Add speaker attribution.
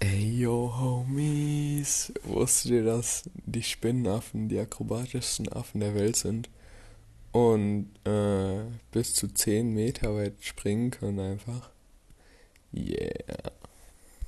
Speaker 1: Ey, yo, Homies. Wusstet ihr, dass die Spinnenaffen die akrobatischsten Affen der Welt sind? Und äh, bis zu 10 Meter weit springen können einfach? Yeah.